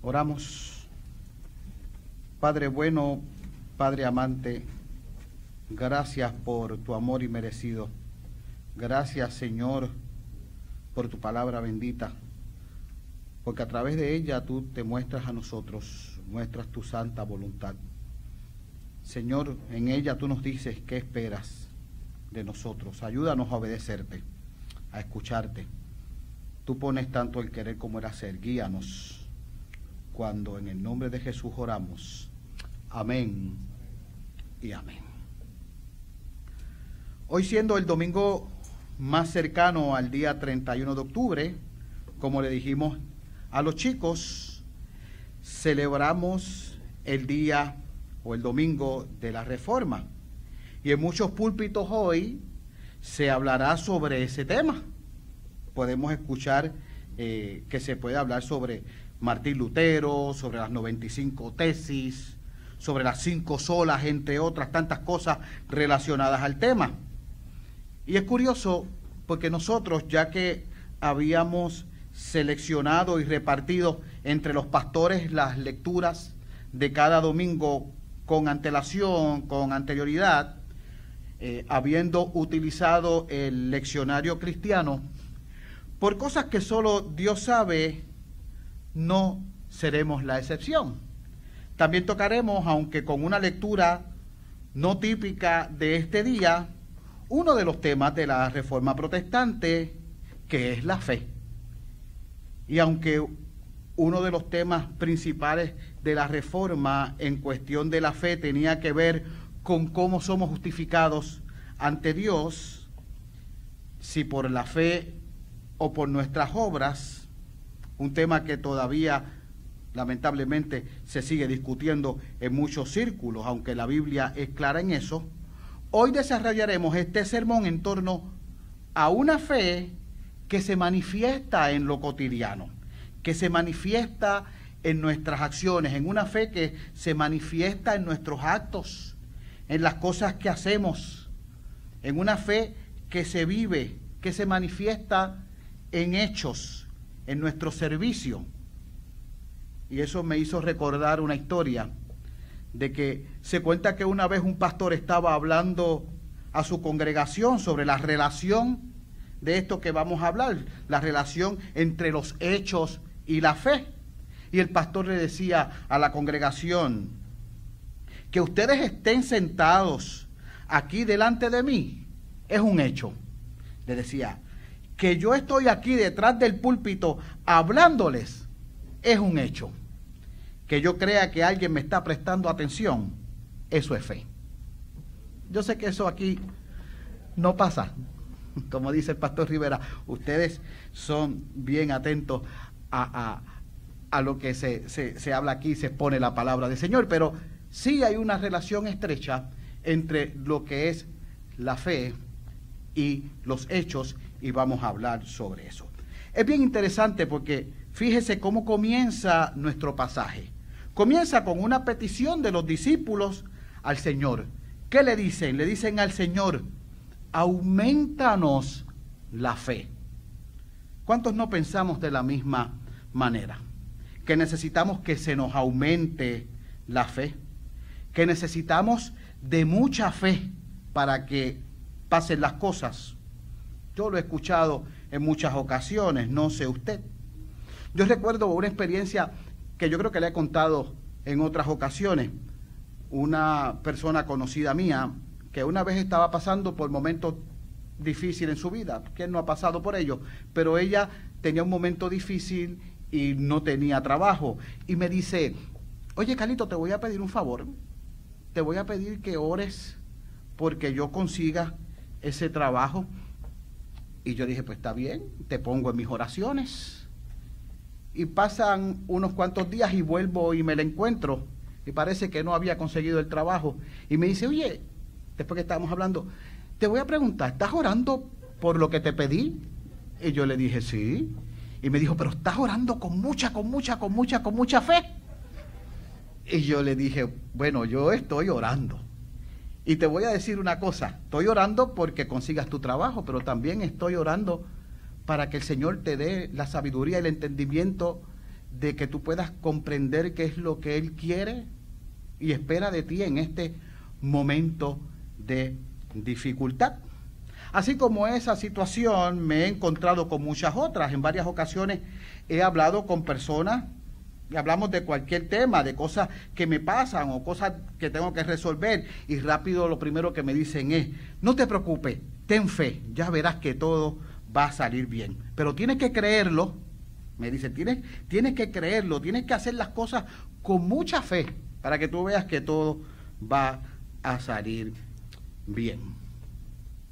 Oramos. Padre bueno, Padre amante, gracias por tu amor inmerecido. Gracias, Señor, por tu palabra bendita, porque a través de ella tú te muestras a nosotros, muestras tu santa voluntad. Señor, en ella tú nos dices qué esperas de nosotros. Ayúdanos a obedecerte, a escucharte. Tú pones tanto el querer como el hacer. Guíanos cuando en el nombre de Jesús oramos. Amén y amén. Hoy siendo el domingo más cercano al día 31 de octubre, como le dijimos a los chicos, celebramos el día o el domingo de la reforma. Y en muchos púlpitos hoy se hablará sobre ese tema. Podemos escuchar eh, que se puede hablar sobre Martín Lutero, sobre las 95 tesis, sobre las cinco solas, entre otras tantas cosas relacionadas al tema. Y es curioso porque nosotros, ya que habíamos seleccionado y repartido entre los pastores las lecturas de cada domingo con antelación, con anterioridad, eh, habiendo utilizado el leccionario cristiano, por cosas que solo Dios sabe, no seremos la excepción. También tocaremos, aunque con una lectura no típica de este día, uno de los temas de la Reforma Protestante, que es la fe. Y aunque uno de los temas principales de la Reforma en cuestión de la fe tenía que ver con cómo somos justificados ante Dios, si por la fe o por nuestras obras, un tema que todavía lamentablemente se sigue discutiendo en muchos círculos, aunque la Biblia es clara en eso, hoy desarrollaremos este sermón en torno a una fe que se manifiesta en lo cotidiano, que se manifiesta en nuestras acciones, en una fe que se manifiesta en nuestros actos, en las cosas que hacemos, en una fe que se vive, que se manifiesta en hechos, en nuestro servicio. Y eso me hizo recordar una historia de que se cuenta que una vez un pastor estaba hablando a su congregación sobre la relación de esto que vamos a hablar, la relación entre los hechos y la fe. Y el pastor le decía a la congregación, que ustedes estén sentados aquí delante de mí es un hecho. Le decía, que yo estoy aquí detrás del púlpito hablándoles es un hecho. Que yo crea que alguien me está prestando atención, eso es fe. Yo sé que eso aquí no pasa. Como dice el pastor Rivera, ustedes son bien atentos a, a, lo que se, se, se habla aquí, se expone la palabra del Señor, pero sí hay una relación estrecha entre lo que es la fe y los hechos y vamos a hablar sobre eso. Es bien interesante porque fíjese cómo comienza nuestro pasaje. Comienza con una petición de los discípulos al Señor. ¿Qué le dicen? Le dicen al Señor, aumentanos la fe. ¿Cuántos no pensamos de la misma manera? Que necesitamos que se nos aumente la fe que necesitamos de mucha fe para que pasen las cosas. Yo lo he escuchado en muchas ocasiones, no sé usted. Yo recuerdo una experiencia que yo creo que le he contado en otras ocasiones. Una persona conocida mía que una vez estaba pasando por momentos difíciles en su vida. ¿Quién no ha pasado por ello? Pero ella tenía un momento difícil y no tenía trabajo. Y me dice, oye Carlito, te voy a pedir un favor te voy a pedir que ores porque yo consiga ese trabajo. Y yo dije, pues está bien, te pongo en mis oraciones. Y pasan unos cuantos días y vuelvo y me la encuentro. Y parece que no había conseguido el trabajo. Y me dice, oye, después que estábamos hablando, te voy a preguntar, ¿estás orando por lo que te pedí? Y yo le dije, sí. Y me dijo, pero estás orando con mucha, con mucha, con mucha, con mucha fe. Y yo le dije, bueno, yo estoy orando. Y te voy a decir una cosa, estoy orando porque consigas tu trabajo, pero también estoy orando para que el Señor te dé la sabiduría y el entendimiento de que tú puedas comprender qué es lo que Él quiere y espera de ti en este momento de dificultad. Así como esa situación me he encontrado con muchas otras. En varias ocasiones he hablado con personas hablamos de cualquier tema, de cosas que me pasan o cosas que tengo que resolver y rápido lo primero que me dicen es, no te preocupes, ten fe, ya verás que todo va a salir bien. Pero tienes que creerlo, me dice, tienes, tienes que creerlo, tienes que hacer las cosas con mucha fe para que tú veas que todo va a salir bien.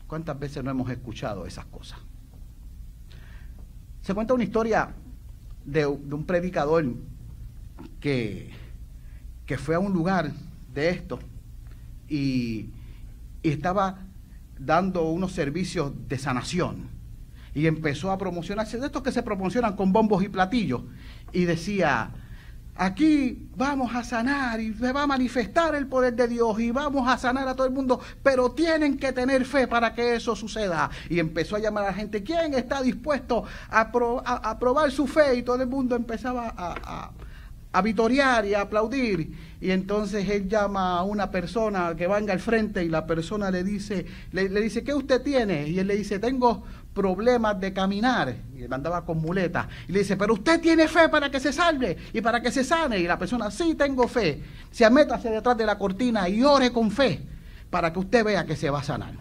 ¿Cuántas veces no hemos escuchado esas cosas? Se cuenta una historia de un predicador que, que, fue a un lugar de esto y, y estaba dando unos servicios de sanación y empezó a promocionarse de estos que se promocionan con bombos y platillos y decía Aquí vamos a sanar y se va a manifestar el poder de Dios y vamos a sanar a todo el mundo, pero tienen que tener fe para que eso suceda. Y empezó a llamar a la gente, ¿quién está dispuesto a, probar su fe? Y todo el mundo empezaba a, a, vitorear y a aplaudir. Y entonces él llama a una persona que venga al frente y la persona le dice, le, dice, ¿qué usted tiene? Y él le dice, tengo problemas de caminar. Y él andaba con muletas. Y le dice, pero usted tiene fe para que se salve y para que se sane. Y la persona, sí, tengo fe. Se métase detrás de la cortina y ore con fe para que usted vea que se va a sanar.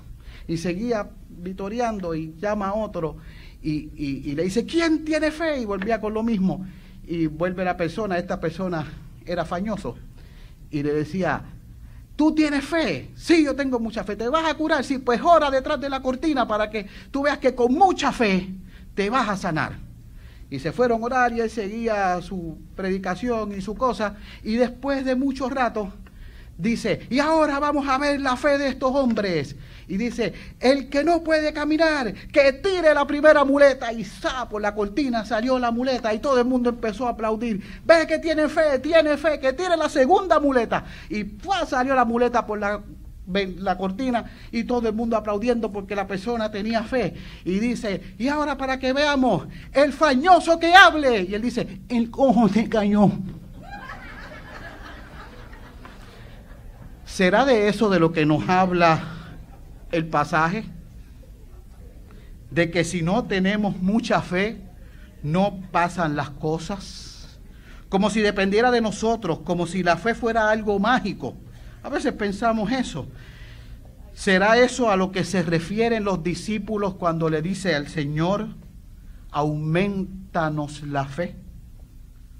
Y seguía vitoreando y llama a otro y, y le dice, ¿quién tiene fe? Y volvía con lo mismo. Y vuelve la persona, esta persona era fañoso. Y le decía, ¿Tú tienes fe? Sí, yo tengo mucha fe. ¿Te vas a curar? Sí, pues ora detrás de la cortina para que tú veas que con mucha fe te vas a sanar. Y se fueron a orar y él seguía su predicación y su cosa. Y después de mucho rato, dice, y ahora vamos a ver la fe de estos hombres. Y dice, el que no puede caminar, que tire la primera muleta. Y por la cortina salió la muleta y todo el mundo empezó a aplaudir. Ve que tiene fe, tiene fe, que tire la segunda muleta. Y salió la muleta por la, la cortina y todo el mundo aplaudiendo porque la persona tenía fe. Y dice, y ahora para que veamos, el fañoso que hable. Y él dice, el cojo se cayó. ¿Será de eso de lo que nos habla el pasaje de que si no tenemos mucha fe, no pasan las cosas, como si dependiera de nosotros, como si la fe fuera algo mágico. A veces pensamos eso. ¿Será eso a lo que se refieren los discípulos cuando le dice al Señor, aumentanos la fe?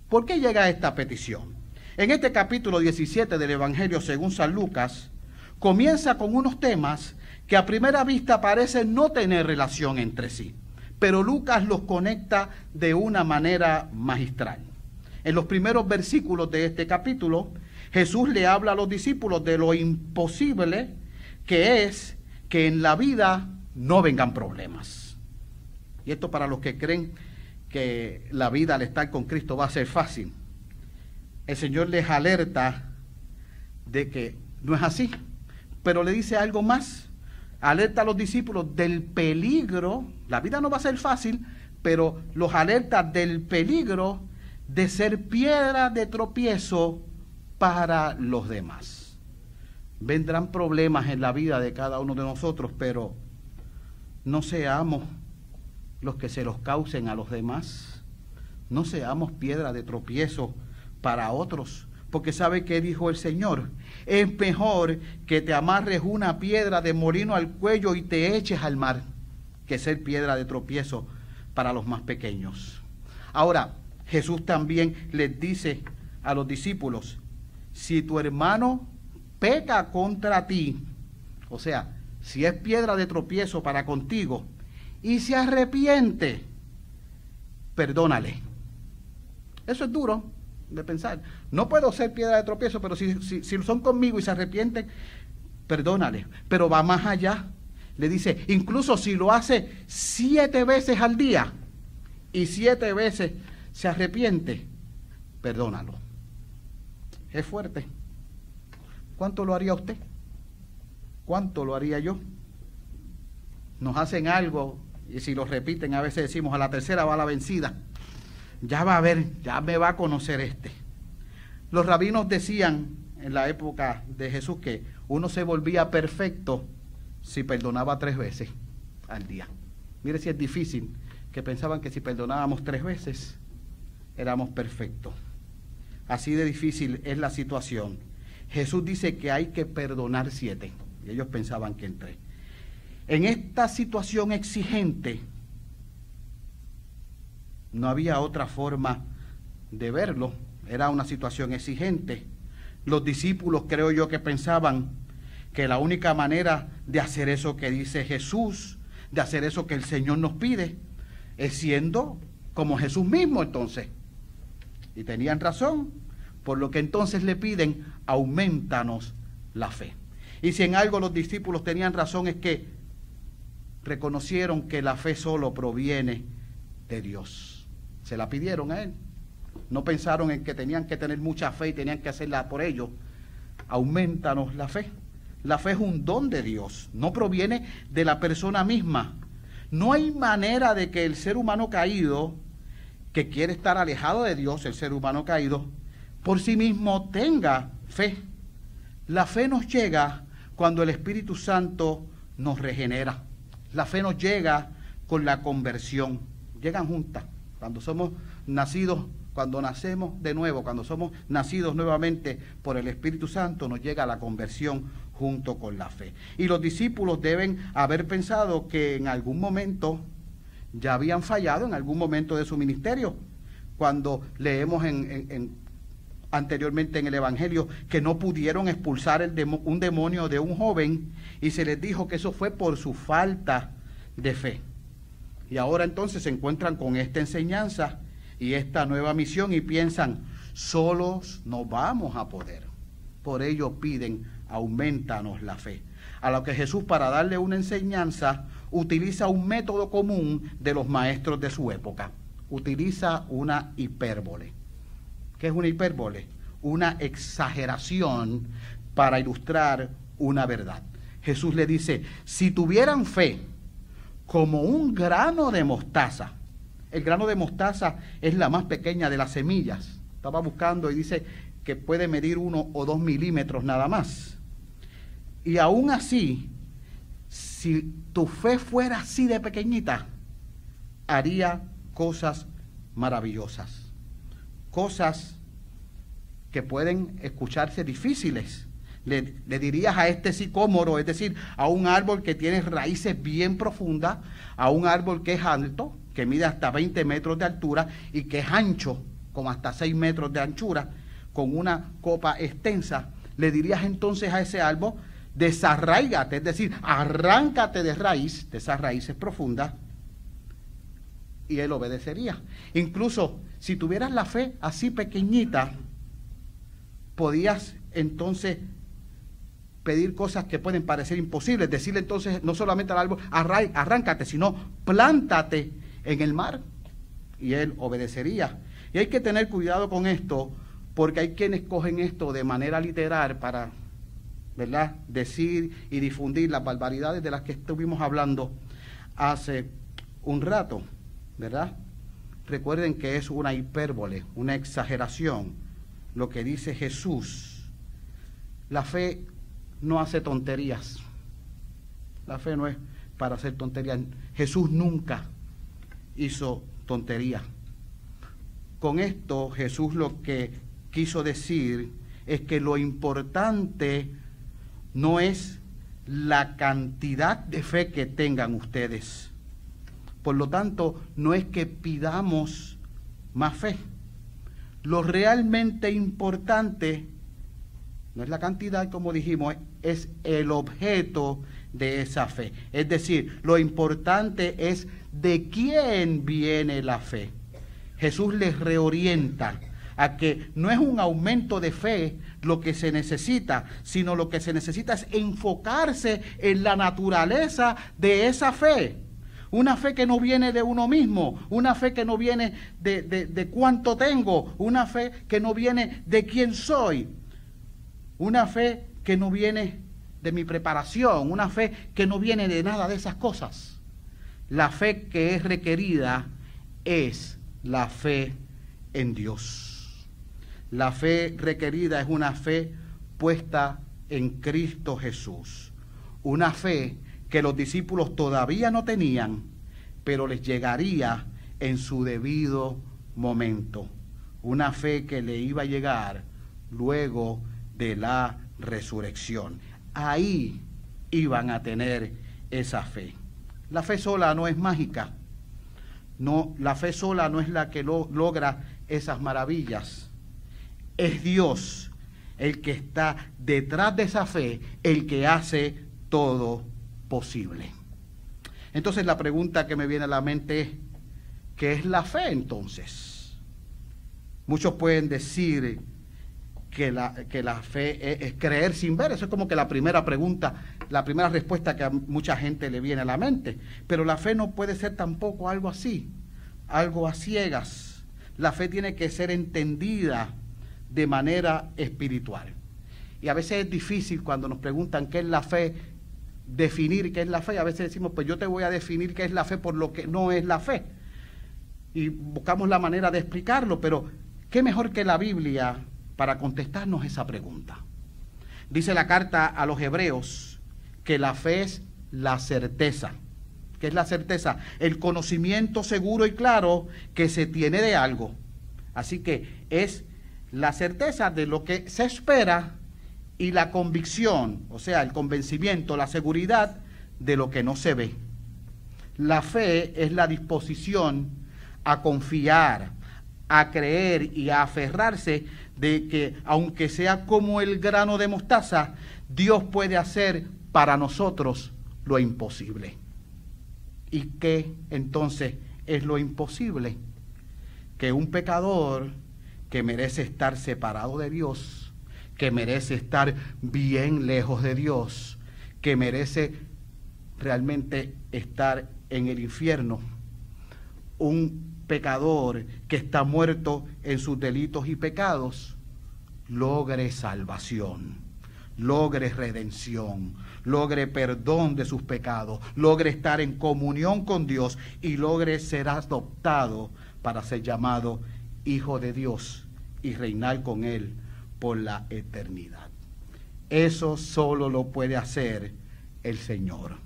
¿Por qué llega esta petición? En este capítulo 17 del Evangelio según San Lucas, comienza con unos temas que a primera vista parecen no tener relación entre sí, pero Lucas los conecta de una manera magistral. En los primeros versículos de este capítulo, Jesús le habla a los discípulos de lo imposible que es que en la vida no vengan problemas. Y esto para los que creen que la vida al estar con Cristo va a ser fácil. El Señor les alerta de que no es así, pero le dice algo más alerta a los discípulos del peligro, la vida no va a ser fácil, pero los alerta del peligro de ser piedra de tropiezo para los demás. Vendrán problemas en la vida de cada uno de nosotros, pero no seamos los que se los causen a los demás. No seamos piedra de tropiezo para otros, porque sabe que dijo el Señor, es mejor que te amarres una piedra de molino al cuello y te eches al mar que ser piedra de tropiezo para los más pequeños. Ahora, Jesús también les dice a los discípulos, si tu hermano peca contra ti, o sea, si es piedra de tropiezo para contigo, y se arrepiente, perdónale. Eso es duro, de pensar. No puedo ser piedra de tropiezo, pero si, si, son conmigo y se arrepienten, perdónale. Pero va más allá. Le dice, incluso si lo hace siete veces al día y siete veces se arrepiente, perdónalo. Es fuerte. ¿Cuánto lo haría usted? ¿Cuánto lo haría yo? Nos hacen algo y si lo repiten a veces decimos a la tercera va la vencida ya va a ver, ya me va a conocer este. Los rabinos decían en la época de Jesús que uno se volvía perfecto si perdonaba tres veces al día. Mire si es difícil, que pensaban que si perdonábamos tres veces éramos perfectos. Así de difícil es la situación. Jesús dice que hay que perdonar siete. Y ellos pensaban que en tres. En esta situación exigente, no había otra forma de verlo. Era una situación exigente. Los discípulos creo yo que pensaban que la única manera de hacer eso que dice Jesús, de hacer eso que el Señor nos pide, es siendo como Jesús mismo entonces. Y tenían razón, por lo que entonces le piden, aumentanos la fe. Y si en algo los discípulos tenían razón es que reconocieron que la fe solo proviene de Dios. Se la pidieron a Él. No pensaron en que tenían que tener mucha fe y tenían que hacerla por ello. Aumentanos la fe. La fe es un don de Dios, no proviene de la persona misma. No hay manera de que el ser humano caído, que quiere estar alejado de Dios, el ser humano caído, por sí mismo tenga fe. La fe nos llega cuando el Espíritu Santo nos regenera. La fe nos llega con la conversión. Llegan juntas. Cuando somos nacidos cuando nacemos de nuevo, cuando somos nacidos nuevamente por el Espíritu Santo, nos llega la conversión junto con la fe. Y los discípulos deben haber pensado que en algún momento ya habían fallado, en algún momento de su ministerio. Cuando leemos en, anteriormente en el Evangelio que no pudieron expulsar un demonio de un joven y se les dijo que eso fue por su falta de fe. Y ahora entonces se encuentran con esta enseñanza y esta nueva misión y piensan, solos no vamos a poder. Por ello piden, aumentanos la fe. A lo que Jesús para darle una enseñanza utiliza un método común de los maestros de su época. Utiliza una hipérbole. ¿Qué es una hipérbole? Una exageración para ilustrar una verdad. Jesús le dice, si tuvieran fe como un grano de mostaza, el grano de mostaza es la más pequeña de las semillas. Estaba buscando y dice que puede medir uno o dos milímetros nada más. Y aún así, si tu fe fuera así de pequeñita, haría cosas maravillosas. Cosas que pueden escucharse difíciles. Le, dirías a este sicómoro, es decir, a un árbol que tiene raíces bien profundas, a un árbol que es alto, que mide hasta 20 metros de altura y que es ancho, como hasta 6 metros de anchura, con una copa extensa, le dirías entonces a ese árbol, desarraigate, es decir, arráncate de raíz, de esas raíces profundas, y él obedecería. Incluso si tuvieras la fe así pequeñita, podías entonces pedir cosas que pueden parecer imposibles, decirle entonces no solamente al árbol, arráncate, sino plántate en el mar y él obedecería. Y hay que tener cuidado con esto porque hay quienes cogen esto de manera literal para, ¿verdad?, decir y difundir las barbaridades de las que estuvimos hablando hace un rato, ¿verdad? Recuerden que es una hipérbole, una exageración, lo que dice Jesús. La fe no hace tonterías. La fe no es para hacer tonterías. Jesús nunca hizo tontería. Con esto Jesús lo que quiso decir es que lo importante no es la cantidad de fe que tengan ustedes. Por lo tanto, no es que pidamos más fe. Lo realmente importante no es la cantidad, como dijimos, es el objeto de esa fe. Es decir, lo importante es de quién viene la fe. Jesús les reorienta a que no es un aumento de fe lo que se necesita, sino lo que se necesita es enfocarse en la naturaleza de esa fe. Una fe que no viene de uno mismo, una fe que no viene de, de cuánto tengo, una fe que no viene de quién soy, una fe que no viene de mi preparación, una fe que no viene de nada de esas cosas. La fe que es requerida es la fe en Dios. La fe requerida es una fe puesta en Cristo Jesús. Una fe que los discípulos todavía no tenían, pero les llegaría en su debido momento. Una fe que le iba a llegar luego de la resurrección. Ahí iban a tener esa fe. La fe sola no es mágica. No, la fe sola no es la que logra esas maravillas. Es Dios el que está detrás de esa fe, el que hace todo posible. Entonces la pregunta que me viene a la mente es, ¿qué es la fe entonces? Muchos pueden decir que la, que la fe es, creer sin ver, eso es como que la primera pregunta, la primera respuesta que a mucha gente le viene a la mente. Pero la fe no puede ser tampoco algo así, algo a ciegas. La fe tiene que ser entendida de manera espiritual. Y a veces es difícil cuando nos preguntan qué es la fe, definir qué es la fe. A veces decimos, pues yo te voy a definir qué es la fe por lo que no es la fe. Y buscamos la manera de explicarlo, pero qué mejor que la Biblia para contestarnos esa pregunta. Dice la carta a los hebreos que la fe es la certeza. ¿Qué es la certeza? El conocimiento seguro y claro que se tiene de algo. Así que es la certeza de lo que se espera y la convicción, o sea, el convencimiento, la seguridad de lo que no se ve. La fe es la disposición a confiar, a creer y a aferrarse de que aunque sea como el grano de mostaza, Dios puede hacer para nosotros lo imposible. ¿Y qué entonces es lo imposible? Que un pecador que merece estar separado de Dios, que merece estar bien lejos de Dios, que merece realmente estar en el infierno. Un pecador que está muerto en sus delitos y pecados, logre salvación, logre redención, logre perdón de sus pecados, logre estar en comunión con Dios y logre ser adoptado para ser llamado hijo de Dios y reinar con Él por la eternidad. Eso solo lo puede hacer el Señor.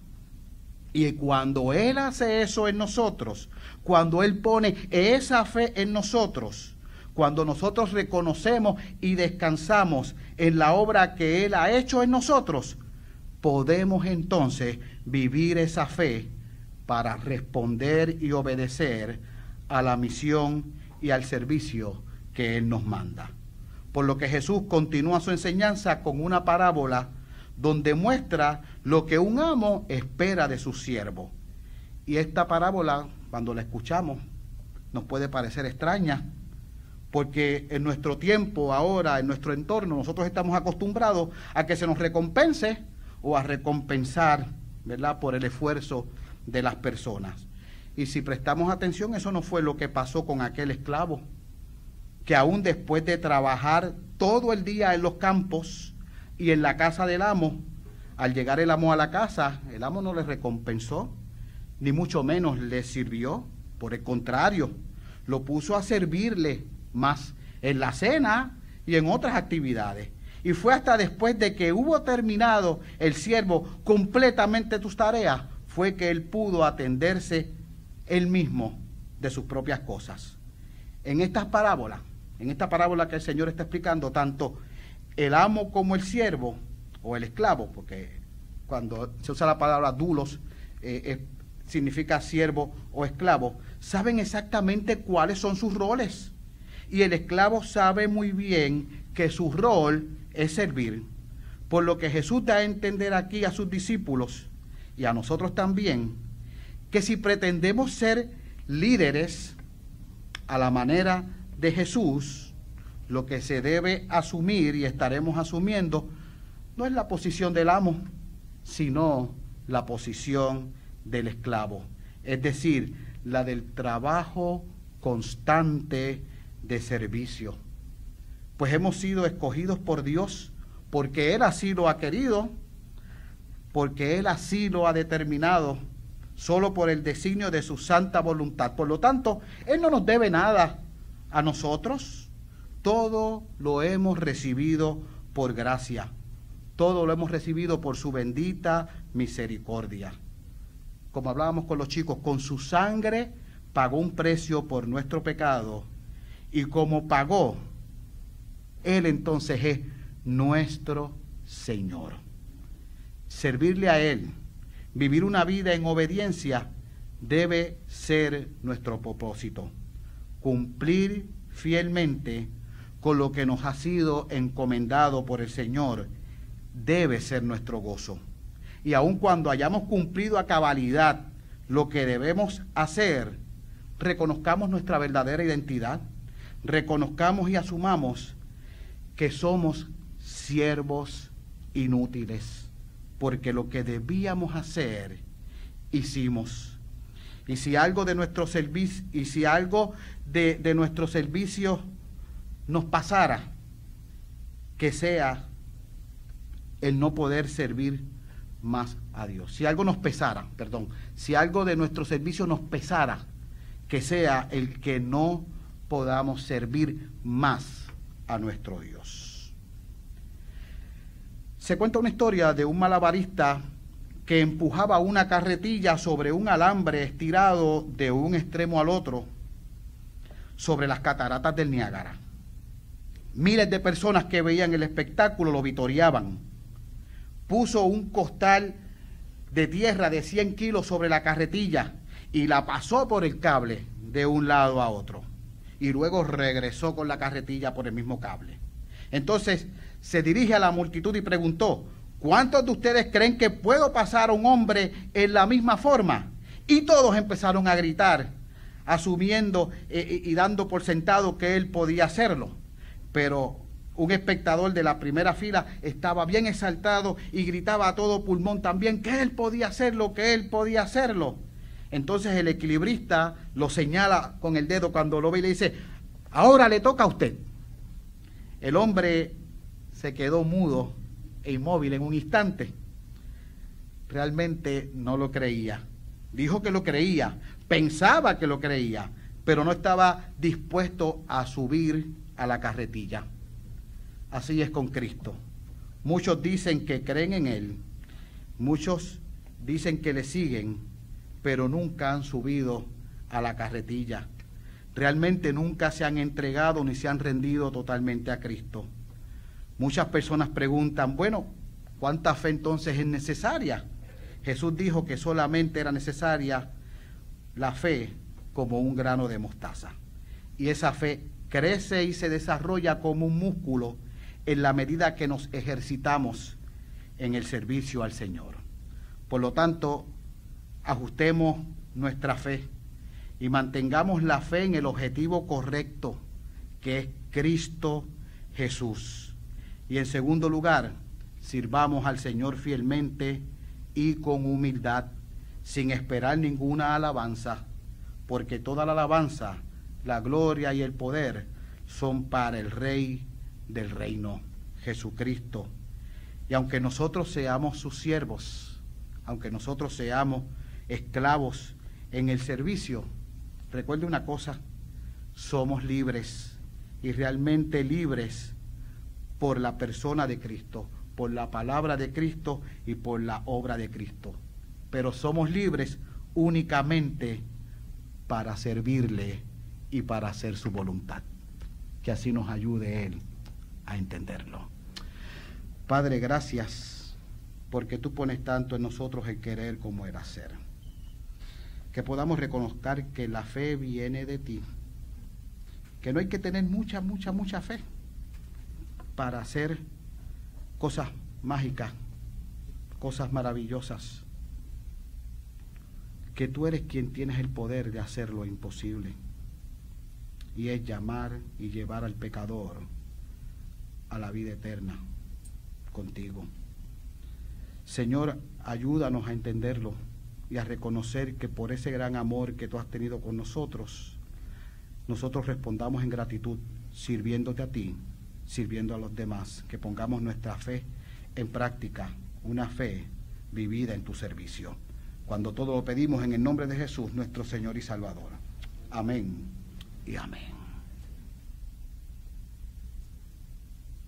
Y cuando Él hace eso en nosotros, cuando Él pone esa fe en nosotros, cuando nosotros reconocemos y descansamos en la obra que Él ha hecho en nosotros, podemos entonces vivir esa fe para responder y obedecer a la misión y al servicio que Él nos manda. Por lo que Jesús continúa su enseñanza con una parábola donde muestra lo que un amo espera de su siervo. Y esta parábola, cuando la escuchamos, nos puede parecer extraña, porque en nuestro tiempo, ahora, en nuestro entorno, nosotros estamos acostumbrados a que se nos recompense o a recompensar, ¿verdad?, por el esfuerzo de las personas. Y si prestamos atención, eso no fue lo que pasó con aquel esclavo, que aún después de trabajar todo el día en los campos y en la casa del amo, al llegar el amo a la casa, el amo no le recompensó, ni mucho menos le sirvió, por el contrario, lo puso a servirle más en la cena y en otras actividades. Y fue hasta después de que hubo terminado el siervo completamente tus tareas, fue que él pudo atenderse él mismo de sus propias cosas. En estas parábolas, en esta parábola que el Señor está explicando, tanto el amo como el siervo o el esclavo, porque cuando se usa la palabra dulos eh, significa siervo o esclavo, saben exactamente cuáles son sus roles. Y el esclavo sabe muy bien que su rol es servir. Por lo que Jesús da a entender aquí a sus discípulos y a nosotros también, que si pretendemos ser líderes a la manera de Jesús, lo que se debe asumir y estaremos asumiendo no es la posición del amo, sino la posición del esclavo, es decir, la del trabajo constante de servicio. Pues hemos sido escogidos por Dios porque Él así lo ha querido, porque Él así lo ha determinado solo por el designio de su santa voluntad. Por lo tanto, Él no nos debe nada a nosotros? Todo lo hemos recibido por gracia. Todo lo hemos recibido por su bendita misericordia. Como hablábamos con los chicos, con su sangre pagó un precio por nuestro pecado. Y como pagó, Él entonces es nuestro Señor. Servirle a Él, vivir una vida en obediencia, debe ser nuestro propósito. Cumplir fielmente con lo que nos ha sido encomendado por el Señor debe ser nuestro gozo. Y aun cuando hayamos cumplido a cabalidad lo que debemos hacer, reconozcamos nuestra verdadera identidad, reconozcamos y asumamos que somos siervos inútiles, porque lo que debíamos hacer, hicimos. Y si algo de nuestro servicio, y si algo de, de nuestro servicio nos pasara, que sea el no poder servir más a Dios. Si algo nos pesara, perdón, si algo de nuestro servicio nos pesara, que sea el que no podamos servir más a nuestro Dios. Se cuenta una historia de un malabarista que empujaba una carretilla sobre un alambre estirado de un extremo al otro sobre las cataratas del Niágara. Miles de personas que veían el espectáculo lo vitoreaban. Puso un costal de tierra de 100 kilos sobre la carretilla y la pasó por el cable de un lado a otro. Y luego regresó con la carretilla por el mismo cable. Entonces se dirige a la multitud y preguntó, ¿cuántos de ustedes creen que puedo pasar a un hombre en la misma forma? Y todos empezaron a gritar, asumiendo eh, y dando por sentado que él podía hacerlo pero un espectador de la primera fila estaba bien exaltado y gritaba a todo pulmón también que él podía hacerlo, que él podía hacerlo. Entonces el equilibrista lo señala con el dedo cuando lo ve y le dice, ahora le toca a usted. El hombre se quedó mudo e inmóvil en un instante. Realmente no lo creía. Dijo que lo creía, pensaba que lo creía, pero no estaba dispuesto a subir a la carretilla. Así es con Cristo. Muchos dicen que creen en Él, muchos dicen que le siguen, pero nunca han subido a la carretilla. Realmente nunca se han entregado ni se han rendido totalmente a Cristo. Muchas personas preguntan, bueno, ¿cuánta fe entonces es necesaria? Jesús dijo que solamente era necesaria la fe como un grano de mostaza. Y esa fe crece y se desarrolla como un músculo en la medida que nos ejercitamos en el servicio al Señor. Por lo tanto, ajustemos nuestra fe y mantengamos la fe en el objetivo correcto, que es Cristo Jesús. Y en segundo lugar, sirvamos al Señor fielmente y con humildad, sin esperar ninguna alabanza, porque toda la alabanza la gloria y el poder son para el Rey del reino, Jesucristo. Y aunque nosotros seamos sus siervos, aunque nosotros seamos esclavos en el servicio, recuerde una cosa, somos libres y realmente libres por la persona de Cristo, por la palabra de Cristo y por la obra de Cristo. Pero somos libres únicamente para servirle y para hacer su voluntad. Que así nos ayude Él a entenderlo. Padre, gracias porque tú pones tanto en nosotros el querer como el hacer. Que podamos reconocer que la fe viene de ti. Que no hay que tener mucha, mucha, mucha fe para hacer cosas mágicas, cosas maravillosas. Que tú eres quien tienes el poder de hacer lo imposible y es llamar y llevar al pecador a la vida eterna contigo. Señor, ayúdanos a entenderlo y a reconocer que por ese gran amor que tú has tenido con nosotros, nosotros respondamos en gratitud, sirviéndote a ti, sirviendo a los demás, que pongamos nuestra fe en práctica, una fe vivida en tu servicio. Cuando todo lo pedimos en el nombre de Jesús, nuestro Señor y Salvador. Amén y amén.